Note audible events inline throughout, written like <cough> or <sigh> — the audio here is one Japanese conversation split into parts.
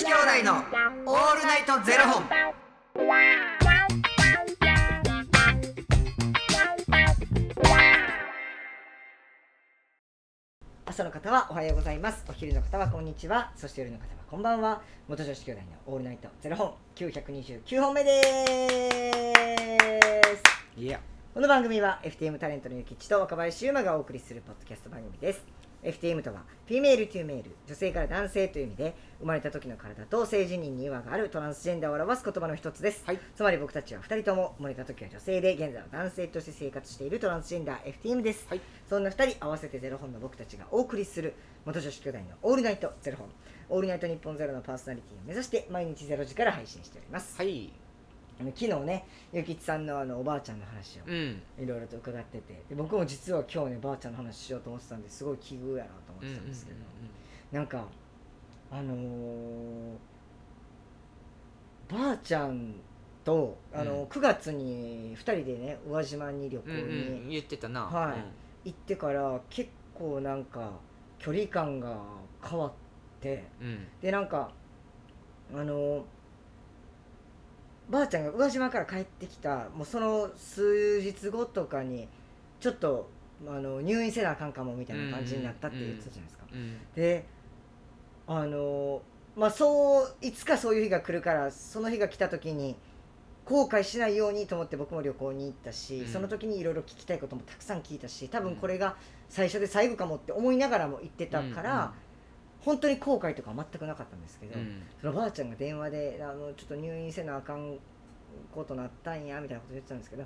子兄弟のオールナイトゼロ本。朝の方はおはようございます。お昼の方はこんにちは。そして夜の方はこんばんは。元女子兄弟のオールナイトゼロ本。929本目です。いや、この番組は FTM タレントのゆきちと若林優馬がお送りするポッドキャスト番組です FTM とは Female to Male 女性から男性という意味で生まれた時の体と性自認に違和があるトランスジェンダーを表す言葉の一つです、はい。つまり僕たちは2人とも生まれた時は女性で現在は男性として生活しているトランスジェンダー FTM です、はい。そんな2人合わせてゼロ本の僕たちがお送りする元女子兄弟のオールナイトゼロ本。オールナイト日本ゼロのパーソナリティを目指して毎日ゼロ時から配信しております、はい、あの昨日ねゆきちさんのあのおばあちゃんの話をうん、いろいろと伺ってて。で僕も実は今日ねばあちゃんの話しようと思ってたんですごい奇遇やなと思ってたん。ですけど、なんかあのーばあちゃんとあの、うん。9月に2人でね宇和島に旅行うん、うん、うにん、言ってたな。はい。行ってから結構なんか距離感が変わってうん、うん、でなんかあのばあちゃんが宇和島から帰ってきたもうその数日後とかにちょっとあの入院せなあかんかもみたいな感じになったって言ってたじゃないですか。うん、であのまあそういつかそういう日が来るからその日が来た時に後悔しないようにと思って僕も旅行に行ったし、うん。その時にいろいろ聞きたいこともたくさん聞いたし多分これが最初で最後かもって思いながらも行ってたから、本当に後悔とかは全くなかったんですけど、うん、そのばあちゃんが電話であのちょっと入院せなあかんことなったんやみたいなこと言ってたんですけど、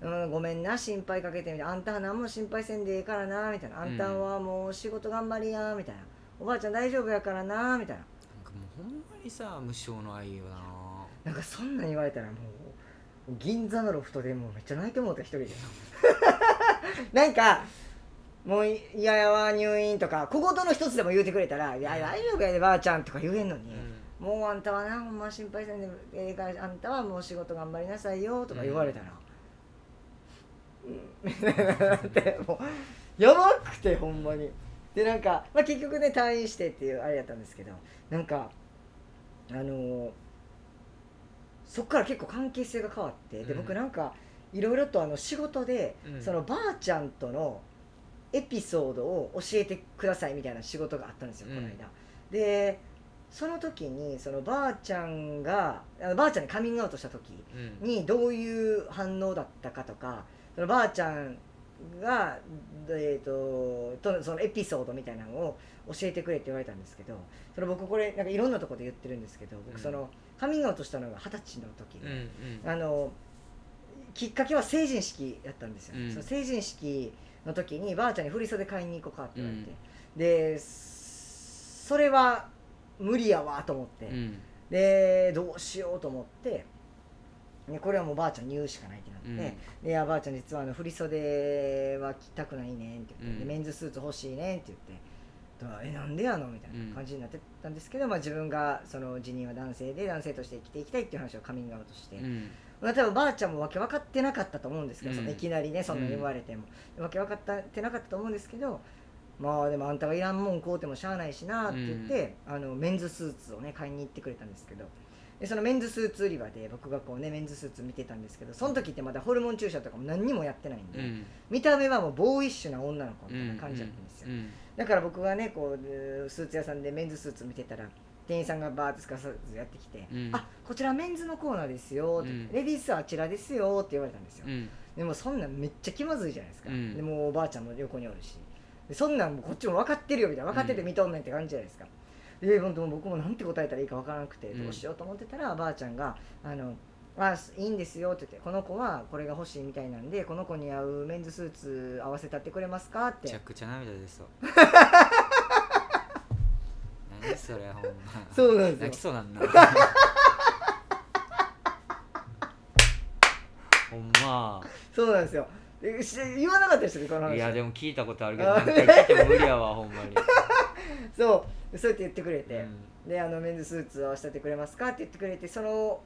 うん、ごめんな心配かけてみたいなあんたは何も心配せんでええからなみたいな。あんたはもう仕事頑張りやみたいな。おばあちゃん大丈夫やからなみたいな。なんかもうほんまにさ、無償の愛よな。なんかそんなん言われたらもう銀座のロフトでもうめっちゃ泣いてもうた一人で。<laughs> なんかもう嫌やわ入院とか小言の一つでも言うてくれたら「いや大丈夫やでばあちゃん」とか言えんのに、もうあんたはなほんま心配せんでええからあんたはもう仕事頑張りなさいよとか言われたら、うん、<laughs> ってもうやばくてほんまに。でなんか、まあ、結局ね退院してっていうあれやったんですけどなんかあのーそっから結構関係性が変わってでうん。僕なんかいろいろとあの仕事で、うん。そのばあちゃんとのエピソードを教えてくださいみたいな仕事があったんですよ、うん。この間。でその時にそのばあちゃんがあのばあちゃんにカミングアウトした時うん、にどういう反応だったかとかそのばあちゃんが、えー、ととそのエピソードみたいなのを教えてくれって言われたんですけどそれ僕これなんかいろんなところで言ってるんですけどうん。僕その、カミングアウトしたのが二十歳の時うん、で、うん、あのきっかけは成人式だったんですよ、うん。その成人式の時にばあちゃんに振り袖買いに行こうかって言われて、うん。でそれは無理やわと思って、うん、でどうしようと思って。でこれはもうばあちゃんに言うしかないってなって、うん。でばあちゃん実はあの振り袖は着たくないねんって言って、メンズスーツ欲しいねんって言って。えなんでやの？みたいな感じになってたんですけど、まあ、自分がその辞任は男性で男性として生きていきたいっていう話をカミングアウトして、うん、まあ、多分ばあちゃんもわけ分かってなかったと思うんですけど、うん。そのいきなりねそんな言われても、わけ分かってなかったと思うんですけどまあでもあんたがいらんもん買うてもしゃあないしなって言って、あのメンズスーツをね買いに行ってくれたんですけど。でそのメンズスーツ売り場で僕がこうねメンズスーツ見てたんですけどその時ってまだホルモン注射とかも何にもやってないんで、うん、見た目はもうボーイッシュな女の子みたいな感じだったんですよ、うん、だから僕がねこうスーツ屋さんでメンズスーツ見てたら店員さんがバーッとすかさずやってきて「うん。あこちらメンズのコーナーですよ」って、うん。レディースはあちらですよ」って言われたんですよ、うん、でもそんなんめっちゃ気まずいじゃないですか、うん。でもうおばあちゃんも横におるしでそんなんこっちも分かってるよみたいな分かってて見とんねんって感じじゃないですか、で本当僕もなんて答えたらいいか分からなくてうん。どうしようと思ってたら、ばあちゃんが「あのあいいんですよ」って言って「この子はこれが欲しいみたいなんでこの子に合うメンズスーツ合わせたってくれますか?」って。めちゃくちゃ涙出そう。<laughs> 何それ、ほんま。そうなんですよ。泣きそうなんな。ほんま。そうなんですよ。でし言わなかったですよねこの話。いや、でも聞いたことあるけど、何回聞いても無理やわ、<laughs> ほんまに。そう。そうやって言ってくれて、うん。であのメンズスーツを合わせてくれますか？って言ってくれてその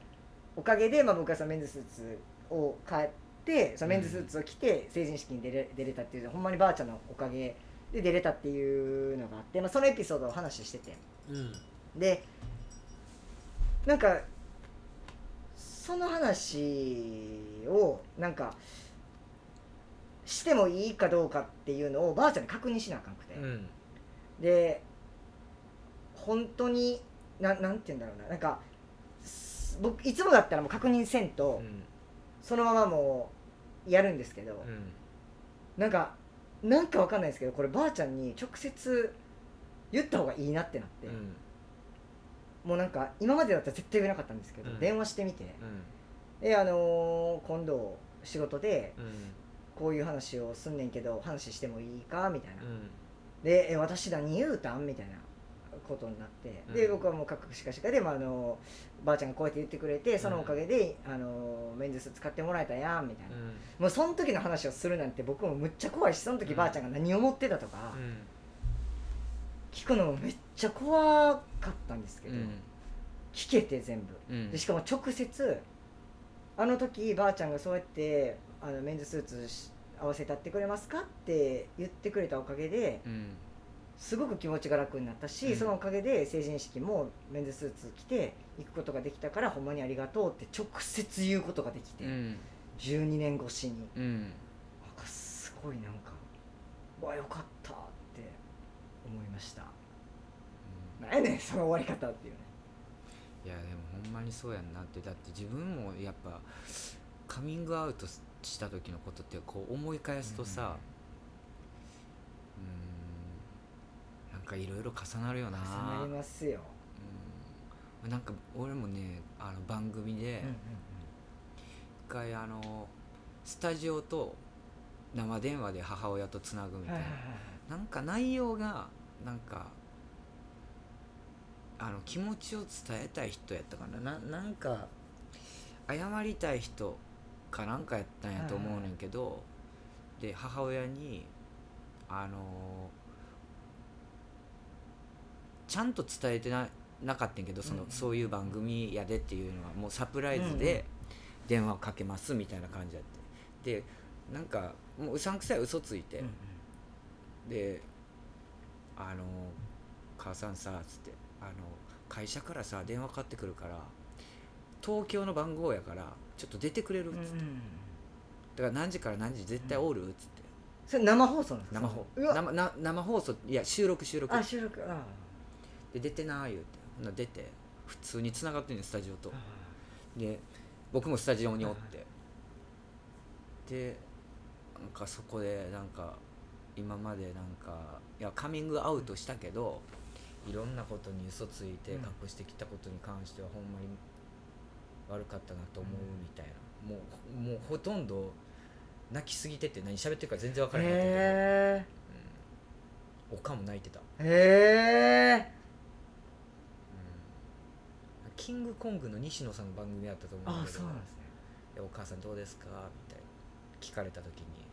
おかげで、まあ、僕はそのメンズスーツを買ってそのメンズスーツを着て成人式に出れ出れたっていうほんまにばあちゃんのおかげで出れたっていうのがあって、まあ、そのエピソードをお話ししててうん。でなんかその話をなんかしてもいいかどうかっていうのをばあちゃんに確認しなあかんくて、うん。で本当にななんて言うんだろうな。なんかす僕いつもだったらもう確認せんと、うん。そのままもうやるんですけど、うん。なんかなんかわかんないですけどこればあちゃんに直接言った方がいいなってなって、うん。もうなんか今までだったら絶対言えなかったんですけど、うん。電話してみて。うん。であのー今度仕事でうん。こういう話をすんねんけど話してもいいか？みたいな、うん。でえ私何言うたん？みたいな。ことになって、でうん。僕はもうカクしかしかで、まあ、あのばあちゃんがこうやって言ってくれてそのおかげで、あのメンズス使ってもらえたやん？みたいな、もうその時の話をするなんて僕もむっちゃ怖いしその時うんばあちゃんが何を思ってたとか、うん聞くのもめっちゃ怖かったんですけど、うん。聞けて全部。うん。でしかも直接あの時ばあちゃんがそうやってあのメンズスーツし合わせたってくれますかって言ってくれたおかげでうん。すごく気持ちが楽になったし、うん。そのおかげで成人式もメンズスーツ着て行くことができたからほんまにありがとうって直接言うことができて、うん。12年越しに。うん。なんかすごいなんかわよかった思いました。なんやねんその終わり方っていうね。いやでもほんまにそうやんなって。だって自分もやっぱカミングアウトした時のことってこう思い返すとさうんなんかいろいろ重なるよな。重なりますよ、うん。なんか俺もねあの番組でうんうん一回あのスタジオと生電話で母親とつなぐみたいな。なんか内容がなんかあの気持ちを伝えたい人やったかな。ななんか謝りたい人かなんかやったんやと思うねんけど、で母親にあのちゃんと伝えてななかったんやけどその、うん。そういう番組やでっていうのはもうサプライズうんうんで電話をかけますみたいな感じやって。でなんかもううさんくさい嘘ついて、うん。で「あの母さんさ」つってあの「会社からさ電話かかってくるから東京の番号やからちょっと出てくれる」っつって、うん。だから何時から何時絶対おる?」っつって。それ生放送なんですか？生放生な生放送いや収録収録。あ収録。あで出てなー言うて。ほんなら出て普通に繋がってんねんスタジオと。あで僕もスタジオにおって。でなんかそこでなんか今までなんかいやカミングアウトしたけどいろんなことに嘘ついてうん。隠してきたことに関してはほんまに悪かったなと思うみたいな、もうもうほとんど泣きすぎてて何喋ってるか全然分からへんかったけど、へうん、おかんも泣いてた、えへえうん、キングコングの西野さんの番組やったと思うんあだけど。そうなんですねでお母さんどうですか?」みたいな。聞かれた時に「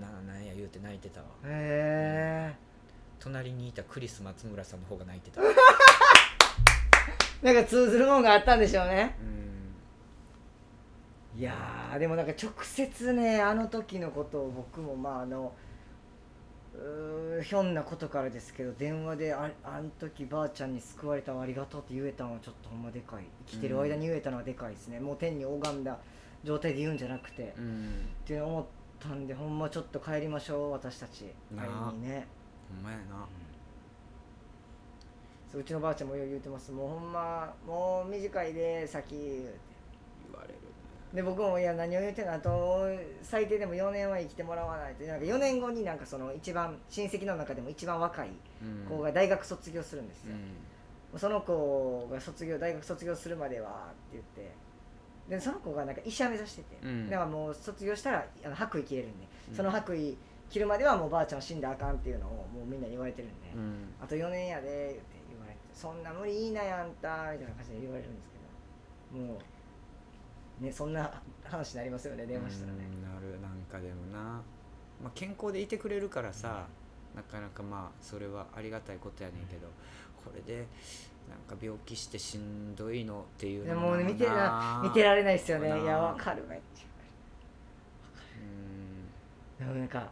ななんや言うて泣いてたわ。へ隣にいたクリス松村さんの方が泣いてた。え <laughs> なんか通ずるもんがあったんでしょうね。うん。いやーでもなんか直接ねあの時のことを僕もまああのひょんなことからですけど電話でああん時ばあちゃんに救われたのありがとうって言えたのはちょっとほんまでかい。生きてる間に言えたのはでかいですね、もう天に拝んだ状態で言うんじゃなくて、っうんて思ったんでほんまちょっと帰りましょう私たち。なあ。会いにね。ほんまやな。そううちのばあちゃんもよう言うてます。もうほんまもう短いで先言うて。言われるで僕もいや何を言うてんのあと最低でも4年は生きてもらわないと。なんか4年後になんかその一番親戚の中でも一番若いうん。子が大学卒業するんですよ、うその子が卒業大学卒業するまではって言ってでその子がなんか医者目指してて、うん。だからもう卒業したらあの白衣着れるんで、うん。その白衣着るまではもうばあちゃんは死んだらあかんっていうのをもうみんなに言われてるんで、んうん。あと4年やで言って言われて。そんな無理いいなやんたみたいな感じで言われるんですけど。もうねそんな話になりますよね。電話したらね。うんなるなんかでもな、まあ、健康でいてくれるからさ、なかなかまあそれはありがたいことやねんけど。これでなんか病気してしんどいのっていうでのもうね見てなら見てられないですよね。いやわかるめっちゃうんでもなんか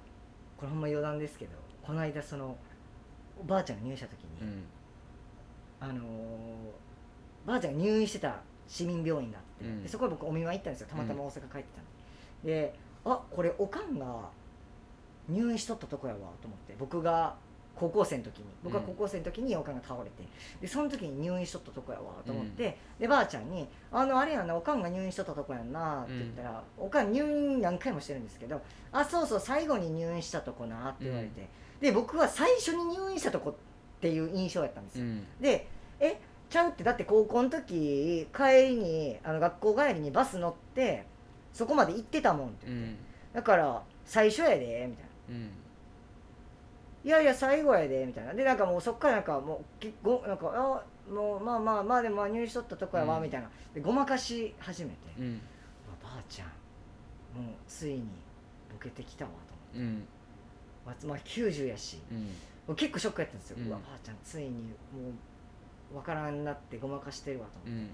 これほんま余談ですけどこの間そのおばあちゃんが入院した時に、うん。あのーばあちゃんが入院してた市民病院があって、うん。でそこへ僕お見舞い行ったんですよ。たまたま大阪帰ってたんで、であこれおかんが入院しとったとこやわと思って。僕が高校生の時に。僕が高校生の時におかんが倒れて。でその時に入院しとったとこやわと思って、でばあちゃんに「あのあれやんなおかんが入院しとったとこやんな」って言ったら、おかん入院何回もしてるんですけど「あそうそう最後に入院したとこな」って言われて、で僕は最初に入院したとこっていう印象やったんですよ、うん。でえちゃうってだって高校の時帰りにあの学校帰りにバス乗ってそこまで行ってたもんって言って、うん。だから最初やでみたいな。うんいやいや最後やでみたいな。でなんかもうそっからなんかもう結構なんかあもうまあまあまあでもまあ入院しとったとこやわ、うん。みたいな。でごまかし始めて、うん。ばあちゃんもうついにボケてきたわと思って。うん。まあまあ90やし。うん。もう結構ショックやったんですよ、ううんわばあちゃんついにもうわからんなってごまかしてるわと思って。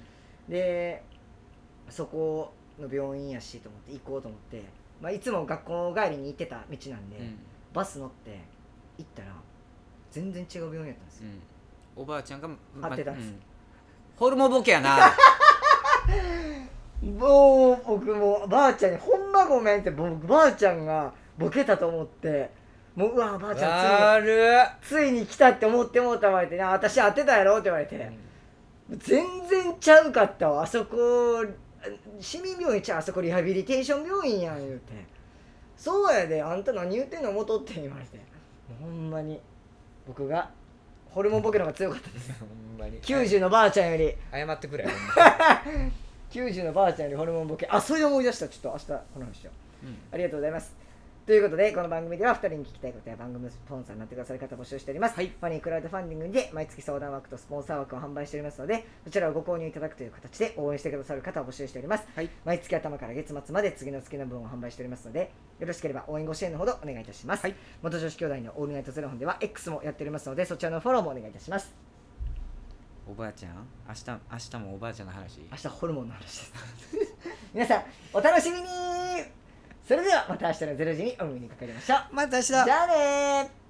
うん。でそこの病院やしと思って行こうと思って、まあ、いつも学校帰りに行ってた道なんで、うん。バス乗って行ったら全然違う病院やったんですよ、おばあちゃんが合ってたんですうん。ホルモンボケやな。<laughs> もう僕もうばあちゃんに「ほんまごめん」って僕ばあちゃんがボケたと思ってもううわばあちゃん悪っついについに来たって思ってもうたわれてな私当てたやろって言われて、全然ちゃうかったわ。あそこ市民病院ちゃうあそこリハビリテーション病院やん言うて。そうやであんた何言ってんの元って言われてほんまに。僕がホルモンボケの方が強かったです。<laughs> ほんまに。90のばあちゃんより。謝ってくれ。ほんま90のばあちゃんよりホルモンボケ。あそれで思い出した。ちょっと明日この話しよう。うん。ありがとうございますということでこの番組では2人に聞きたいことや番組のスポンサーになってくださる方を募集しております、はい。ファニークラウドファンディングで毎月相談枠とスポンサー枠を販売しておりますのでそちらをご購入いただくという形で応援してくださる方を募集しております。はい。毎月頭から月末まで次の月の分を販売しておりますのでよろしければ応援ご支援のほどお願いいたします、はい。元女子兄弟のオールナイトゼロ本では X もやっておりますのでそちらのフォローもお願いいたします。おばあちゃん明日明日もおばあちゃんの話。明日ホルモンの話です。<laughs> 皆さんお楽しみにそれではまた明日の0時にお耳にかかりましょう。また明日。じゃあねー